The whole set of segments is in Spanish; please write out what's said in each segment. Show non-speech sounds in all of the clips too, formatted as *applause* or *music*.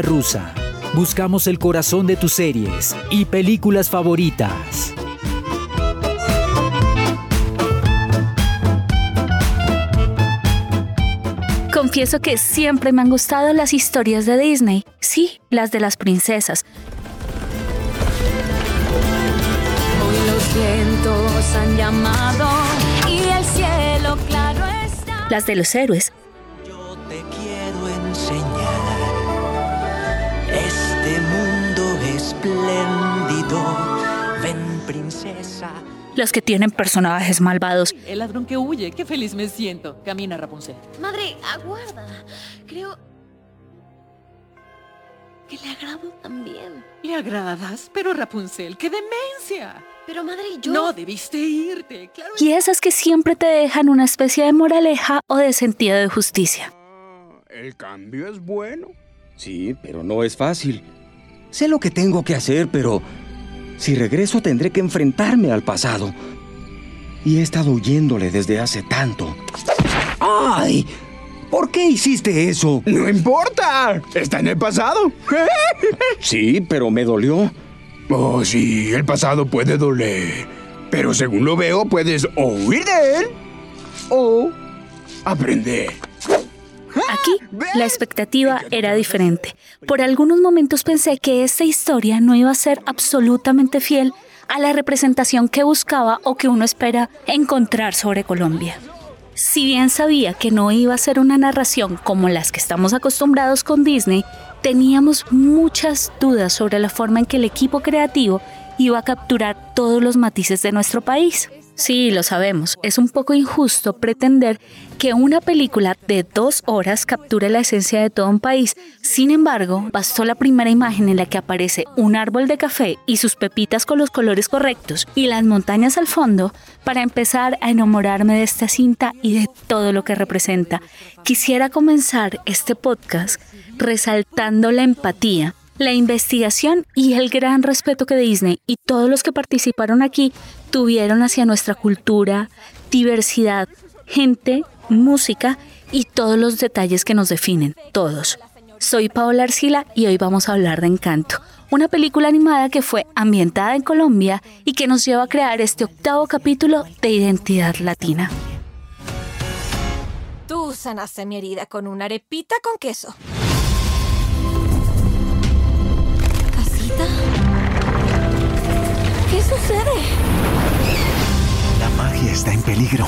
Rusa. Buscamos el corazón de tus series y películas favoritas. Confieso que siempre me han gustado las historias de Disney. Sí, las de las princesas. Hoy los vientos han llamado y el cielo claro está. Las de los héroes. Princesa. Las que tienen personajes malvados. El ladrón que huye, qué feliz me siento. Camina, Rapunzel. Madre, aguarda. Creo que le agrado también. Le agradas, pero Rapunzel, qué demencia. Pero madre, yo... No debiste irte, claro. Y esas que siempre te dejan una especie de moraleja o de sentido de justicia. El cambio es bueno. Sí, pero no es fácil. Sé lo que tengo que hacer, pero si regreso tendré que enfrentarme al pasado. Y he estado huyéndole desde hace tanto. ¡Ay! ¿Por qué hiciste eso? No importa, está en el pasado. *laughs* Sí, pero me dolió. Oh, sí, el pasado puede doler. Pero según lo veo, puedes o huir de él o aprender. Aquí la expectativa era diferente. Por algunos momentos pensé que esta historia no iba a ser absolutamente fiel a la representación que buscaba o que uno espera encontrar sobre Colombia. Si bien sabía que no iba a ser una narración como las que estamos acostumbrados con Disney, teníamos muchas dudas sobre la forma en que el equipo creativo iba a capturar todos los matices de nuestro país. Sí, lo sabemos, es un poco injusto pretender que una película de dos horas capture la esencia de todo un país. Sin embargo, bastó la primera imagen en la que aparece un árbol de café y sus pepitas con los colores correctos y las montañas al fondo para empezar a enamorarme de esta cinta y de todo lo que representa. Quisiera comenzar este podcast resaltando la empatía la investigación y el gran respeto que Disney y todos los que participaron aquí tuvieron hacia nuestra cultura, diversidad, gente, música y todos los detalles que nos definen, todos. Soy Paola Arcila y hoy vamos a hablar de Encanto, una película animada que fue ambientada en Colombia y que nos lleva a crear este octavo capítulo de Identidad Latina. Tú sanaste mi herida con una arepita con queso. Está en peligro.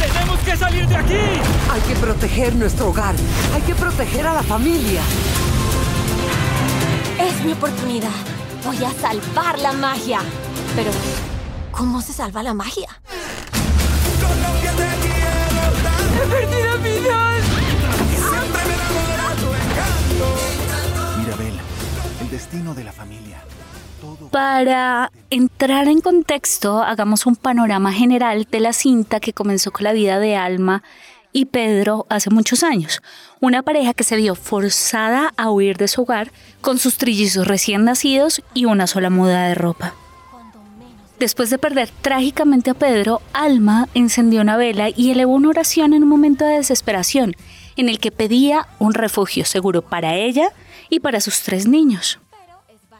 ¡Tenemos que salir de aquí! Hay que proteger nuestro hogar. Hay que proteger a la familia. Es mi oportunidad. Voy a salvar la magia. Pero, ¿cómo se salva la magia? ¡He perdido vida! Mirabel, el destino de la familia. Para entrar en contexto, hagamos un panorama general de la cinta que comenzó con la vida de Alma y Pedro hace muchos años. Una pareja que se vio forzada a huir de su hogar con sus trillizos recién nacidos y una sola muda de ropa. Después de perder trágicamente a Pedro, Alma encendió una vela y elevó una oración en un momento de desesperación, en el que pedía un refugio seguro para ella y para sus tres niños.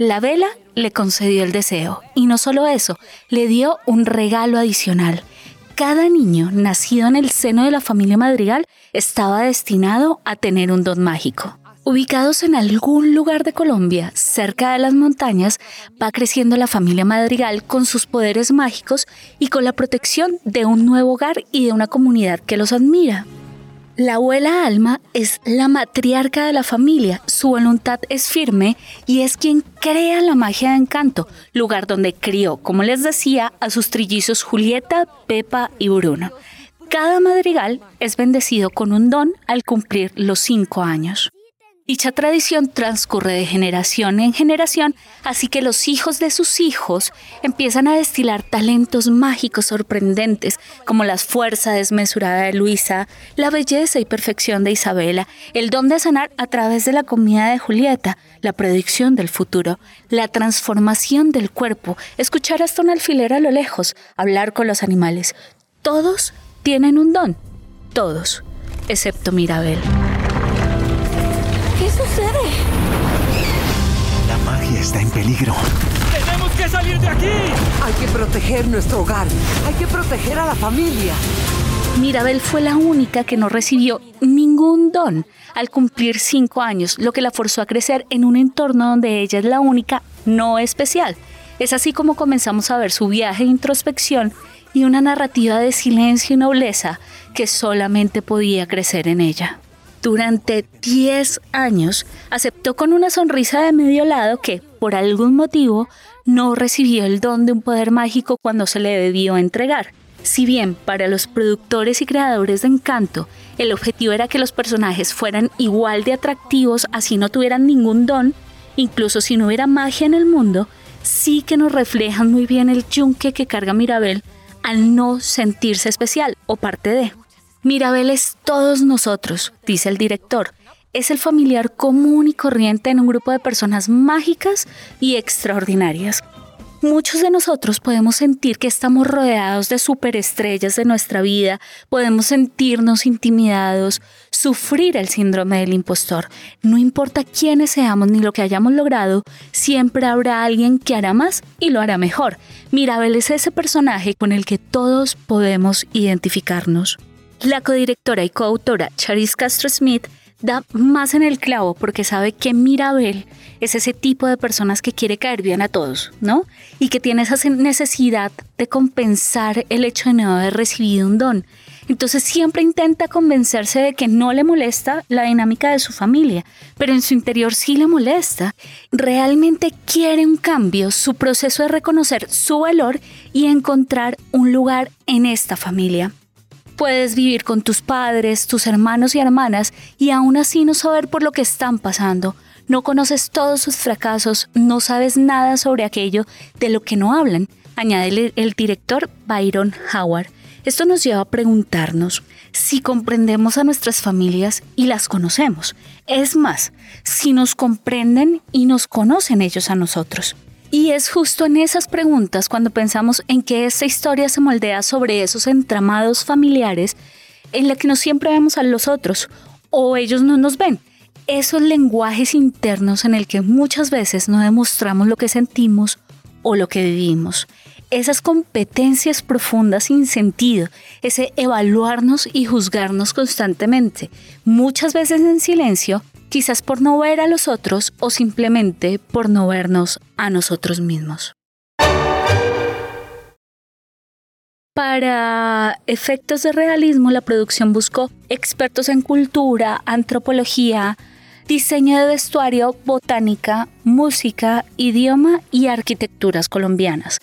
La vela le concedió el deseo y no solo eso, le dio un regalo adicional. Cada niño nacido en el seno de la familia Madrigal estaba destinado a tener un don mágico. Ubicados en algún lugar de Colombia, cerca de las montañas, va creciendo la familia Madrigal con sus poderes mágicos y con la protección de un nuevo hogar y de una comunidad que los admira. La abuela Alma es la matriarca de la familia, su voluntad es firme y es quien crea la magia de encanto, lugar donde crió, como les decía, a sus trillizos Julieta, Pepa y Bruno. Cada madrigal es bendecido con un don al cumplir los cinco años. Dicha tradición transcurre de generación en generación, así que los hijos de sus hijos empiezan a destilar talentos mágicos sorprendentes, como la fuerza desmesurada de Luisa, la belleza y perfección de Isabela, el don de sanar a través de la comida de Julieta, la predicción del futuro, la transformación del cuerpo, escuchar hasta un alfiler a lo lejos, hablar con los animales. Todos tienen un don, todos, excepto Mirabel. ¿Qué sucede? está en peligro. ¡Tenemos que salir de aquí! Hay que proteger nuestro hogar. Hay que proteger a la familia. Mirabel fue la única que no recibió ningún don al cumplir cinco años, lo que la forzó a crecer en un entorno donde ella es la única no especial. Es así como comenzamos a ver su viaje de introspección y una narrativa de silencio y nobleza que solamente podía crecer en ella. Durante 10 años aceptó con una sonrisa de medio lado que, por algún motivo, no recibió el don de un poder mágico cuando se le debió entregar. Si bien para los productores y creadores de Encanto el objetivo era que los personajes fueran igual de atractivos así no tuvieran ningún don, incluso si no hubiera magia en el mundo, sí que nos reflejan muy bien el yunque que carga Mirabel al no sentirse especial o parte de. Mirabel es todos nosotros, dice el director. Es el familiar común y corriente en un grupo de personas mágicas y extraordinarias. Muchos de nosotros podemos sentir que estamos rodeados de superestrellas de nuestra vida, podemos sentirnos intimidados, sufrir el síndrome del impostor. No importa quiénes seamos ni lo que hayamos logrado, siempre habrá alguien que hará más y lo hará mejor. Mirabel es ese personaje con el que todos podemos identificarnos. La codirectora y coautora Charis Castro Smith da más en el clavo porque sabe que Mirabel es ese tipo de personas que quiere caer bien a todos, ¿no? Y que tiene esa necesidad de compensar el hecho de no haber recibido un don. Entonces siempre intenta convencerse de que no le molesta la dinámica de su familia, pero en su interior sí le molesta. Realmente quiere un cambio, su proceso de reconocer su valor y encontrar un lugar en esta familia. Puedes vivir con tus padres, tus hermanos y hermanas y aún así no saber por lo que están pasando. No conoces todos sus fracasos, no sabes nada sobre aquello de lo que no hablan, añade el director Byron Howard. Esto nos lleva a preguntarnos si comprendemos a nuestras familias y las conocemos. Es más, si nos comprenden y nos conocen ellos a nosotros. Y es justo en esas preguntas cuando pensamos en que esta historia se moldea sobre esos entramados familiares en la que no siempre vemos a los otros o ellos no nos ven. Esos lenguajes internos en el que muchas veces no demostramos lo que sentimos o lo que vivimos. Esas competencias profundas sin sentido, ese evaluarnos y juzgarnos constantemente, muchas veces en silencio, quizás por no ver a los otros o simplemente por no vernos a nosotros mismos. Para efectos de realismo, la producción buscó expertos en cultura, antropología, diseño de vestuario, botánica, música, idioma y arquitecturas colombianas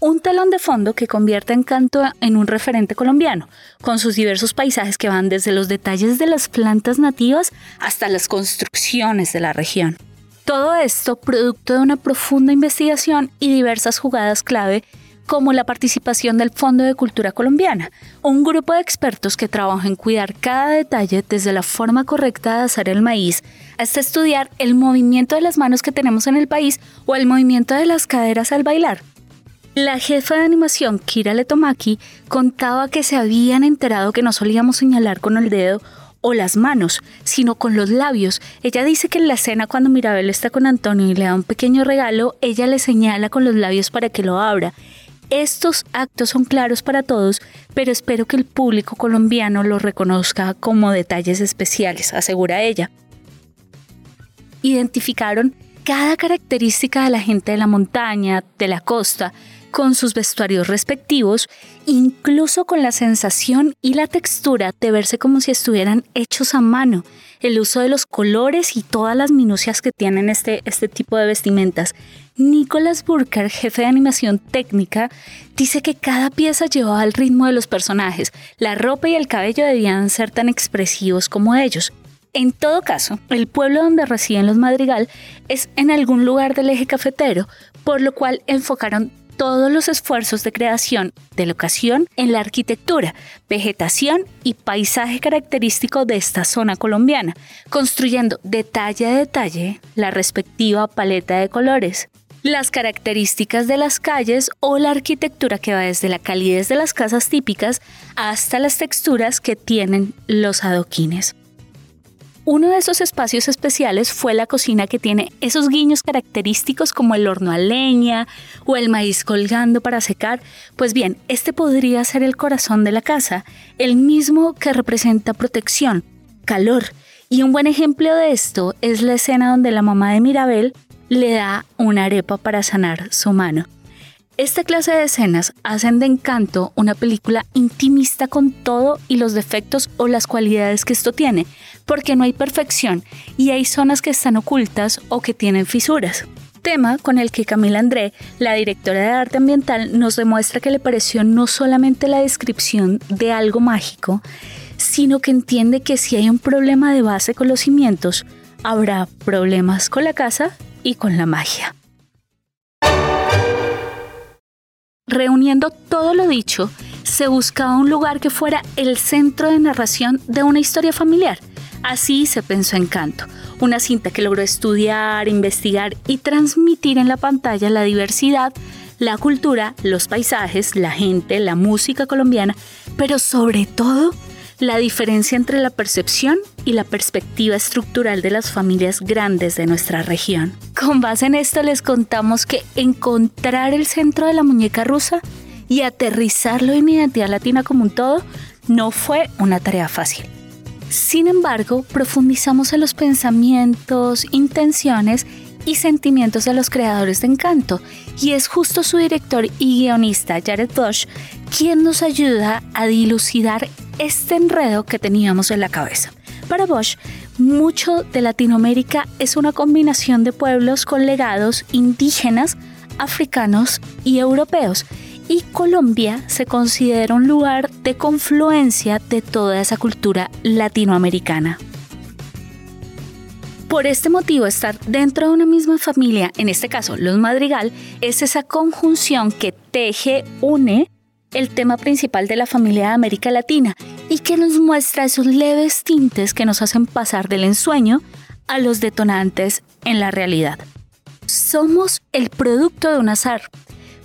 un telón de fondo que convierte Encanto en un referente colombiano, con sus diversos paisajes que van desde los detalles de las plantas nativas hasta las construcciones de la región. Todo esto producto de una profunda investigación y diversas jugadas clave como la participación del Fondo de Cultura Colombiana, un grupo de expertos que trabaja en cuidar cada detalle desde la forma correcta de hacer el maíz hasta estudiar el movimiento de las manos que tenemos en el país o el movimiento de las caderas al bailar, la jefa de animación, Kira Letomaki, contaba que se habían enterado que no solíamos señalar con el dedo o las manos, sino con los labios. Ella dice que en la escena cuando Mirabel está con Antonio y le da un pequeño regalo, ella le señala con los labios para que lo abra. Estos actos son claros para todos, pero espero que el público colombiano los reconozca como detalles especiales, asegura ella. Identificaron cada característica de la gente de la montaña, de la costa, con sus vestuarios respectivos, incluso con la sensación y la textura de verse como si estuvieran hechos a mano, el uso de los colores y todas las minucias que tienen este, este tipo de vestimentas. Nicholas Burker, jefe de animación técnica, dice que cada pieza llevaba el ritmo de los personajes, la ropa y el cabello debían ser tan expresivos como ellos. En todo caso, el pueblo donde residen los Madrigal es en algún lugar del eje cafetero, por lo cual enfocaron todos los esfuerzos de creación de locación en la arquitectura, vegetación y paisaje característico de esta zona colombiana, construyendo detalle a detalle la respectiva paleta de colores las características de las calles o la arquitectura que va desde la calidez de las casas típicas hasta las texturas que tienen los adoquines. Uno de esos espacios especiales fue la cocina que tiene esos guiños característicos como el horno a leña o el maíz colgando para secar. Pues bien, este podría ser el corazón de la casa, el mismo que representa protección, calor. Y un buen ejemplo de esto es la escena donde la mamá de Mirabel le da una arepa para sanar su mano. Esta clase de escenas hacen de Encanto una película intimista con todo y los defectos o las cualidades que esto tiene, porque no hay perfección y hay zonas que están ocultas o que tienen fisuras. Tema con el que Camila André, la directora de arte ambiental, nos demuestra que le pareció no solamente la descripción de algo mágico, sino que entiende que si hay un problema de base con los cimientos, habrá problemas con la casa y con la magia. Reuniendo todo lo dicho, se buscaba un lugar que fuera el centro de narración de una historia familiar. Así se pensó Encanto, una cinta que logró estudiar, investigar y transmitir en la pantalla la diversidad, la cultura, los paisajes, la gente, la música colombiana, pero sobre todo la diferencia entre la percepción y la perspectiva estructural de las familias grandes de nuestra región. Con base en esto les contamos que encontrar el centro de la muñeca rusa y aterrizarlo en identidad latina como un todo no fue una tarea fácil. Sin embargo, profundizamos en los pensamientos, intenciones y sentimientos de los creadores de Encanto, y es justo su director y guionista Jared Bush quien nos ayuda a dilucidar este enredo que teníamos en la cabeza. Para Bosch, mucho de Latinoamérica es una combinación de pueblos con legados indígenas, africanos y europeos, y Colombia se considera un lugar de confluencia de toda esa cultura latinoamericana. Por este motivo, estar dentro de una misma familia, en este caso los Madrigal, es esa conjunción que teje, une el tema principal de la familia de América Latina y que nos muestra esos leves tintes que nos hacen pasar del ensueño a los detonantes en la realidad. Somos el producto de un azar,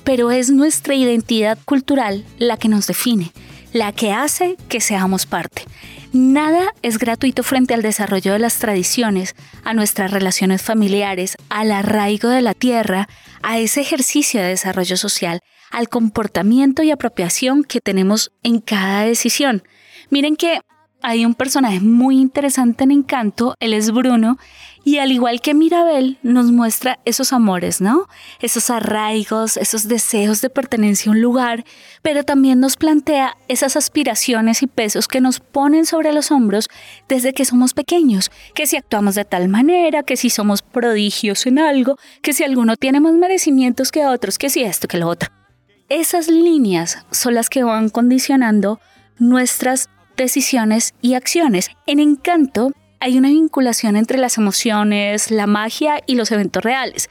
pero es nuestra identidad cultural la que nos define, la que hace que seamos parte. Nada es gratuito frente al desarrollo de las tradiciones, a nuestras relaciones familiares, al arraigo de la tierra, a ese ejercicio de desarrollo social, al comportamiento y apropiación que tenemos en cada decisión. Miren que hay un personaje muy interesante en Encanto, él es Bruno, y al igual que Mirabel, nos muestra esos amores, ¿no? Esos arraigos, esos deseos de pertenencia a un lugar, pero también nos plantea esas aspiraciones y pesos que nos ponen sobre los hombros desde que somos pequeños, que si actuamos de tal manera, que si somos prodigios en algo, que si alguno tiene más merecimientos que otros, que si esto, que lo otro. Esas líneas son las que van condicionando nuestras decisiones y acciones. En Encanto hay una vinculación entre las emociones, la magia y los eventos reales.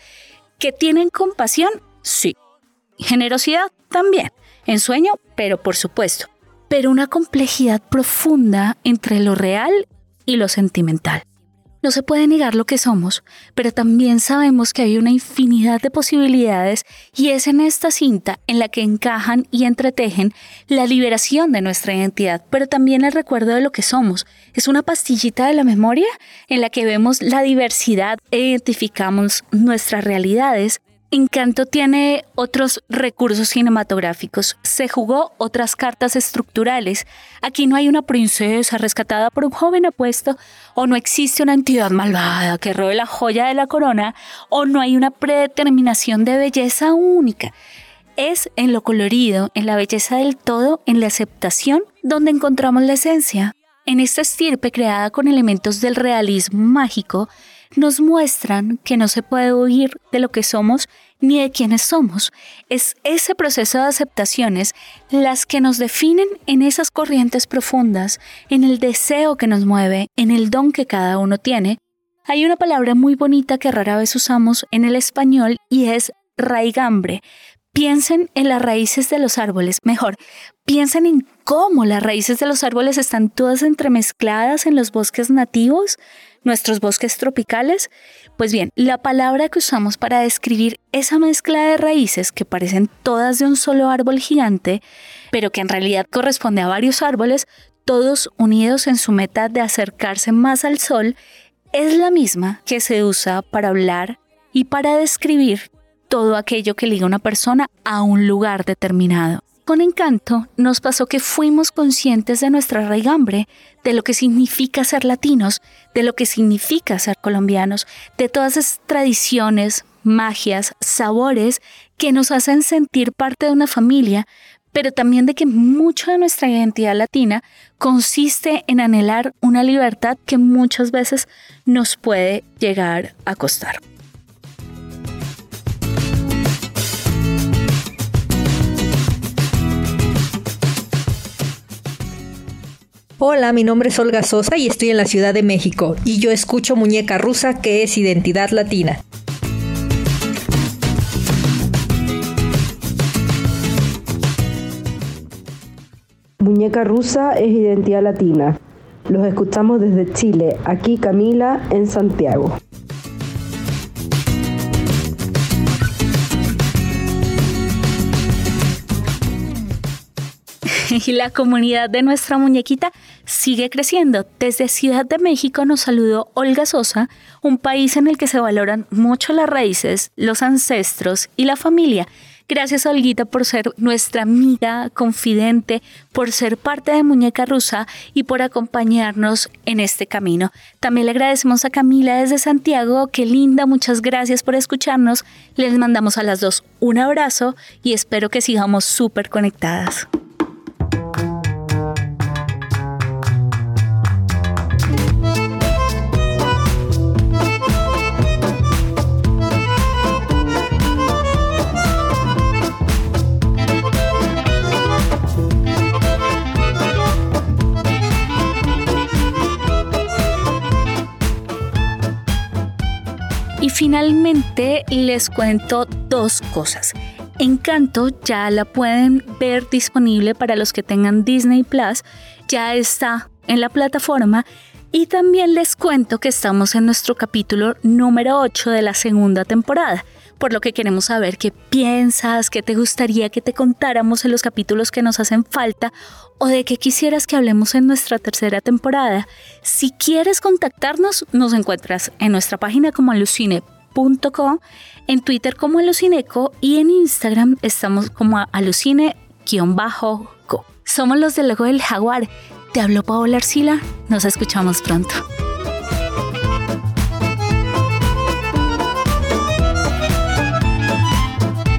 ¿Que tienen compasión? Sí. Generosidad también. Ensueño, pero por supuesto. Pero una complejidad profunda entre lo real y lo sentimental. No se puede negar lo que somos, pero también sabemos que hay una infinidad de posibilidades y es en esta cinta en la que encajan y entretejen la liberación de nuestra identidad, pero también el recuerdo de lo que somos. Es una pastillita de la memoria en la que vemos la diversidad e identificamos nuestras realidades Encanto tiene otros recursos cinematográficos. Se jugó otras cartas estructurales. Aquí no hay una princesa rescatada por un joven apuesto, o no existe una entidad malvada que robe la joya de la corona, o no hay una predeterminación de belleza única. Es en lo colorido, en la belleza del todo, en la aceptación, donde encontramos la esencia. En esta estirpe creada con elementos del realismo mágico, nos muestran que no se puede huir de lo que somos ni de quiénes somos. Es ese proceso de aceptaciones las que nos definen en esas corrientes profundas, en el deseo que nos mueve, en el don que cada uno tiene. Hay una palabra muy bonita que rara vez usamos en el español y es raigambre. Piensen en las raíces de los árboles, mejor, piensen en cómo las raíces de los árboles están todas entremezcladas en los bosques nativos, nuestros bosques tropicales? Pues bien, la palabra que usamos para describir esa mezcla de raíces que parecen todas de un solo árbol gigante, pero que en realidad corresponde a varios árboles, todos unidos en su meta de acercarse más al sol, es la misma que se usa para hablar y para describir todo aquello que liga una persona a un lugar determinado. Con encanto nos pasó que fuimos conscientes de nuestra raigambre, de lo que significa ser latinos, de lo que significa ser colombianos, de todas esas tradiciones, magias, sabores que nos hacen sentir parte de una familia, pero también de que mucho de nuestra identidad latina consiste en anhelar una libertad que muchas veces nos puede llegar a costar. Hola, mi nombre es Olga Sosa y estoy en la Ciudad de México y yo escucho Muñeca Rusa que es identidad latina. Muñeca Rusa es identidad latina. Los escuchamos desde Chile, aquí Camila en Santiago. *laughs* y la comunidad de nuestra muñequita sigue creciendo. Desde Ciudad de México nos saludó Olga Sosa, un país en el que se valoran mucho las raíces, los ancestros y la familia. Gracias, Olguita, por ser nuestra amiga, confidente, por ser parte de Muñeca Rusa y por acompañarnos en este camino. También le agradecemos a Camila desde Santiago. Qué linda, muchas gracias por escucharnos. Les mandamos a las dos un abrazo y espero que sigamos súper conectadas. Finalmente les cuento dos cosas. Encanto ya la pueden ver disponible para los que tengan Disney Plus, ya está en la plataforma y también les cuento que estamos en nuestro capítulo número 8 de la segunda temporada, por lo que queremos saber qué piensas, qué te gustaría que te contáramos en los capítulos que nos hacen falta o de qué quisieras que hablemos en nuestra tercera temporada. Si quieres contactarnos, nos encuentras en nuestra página como alucine.com en Twitter como Alucineco y en Instagram estamos como alucine-co. Somos los del logo del jaguar. Te habló Paola Arcila. Nos escuchamos pronto.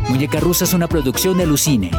Muñeca Rusa es una producción de Alucine.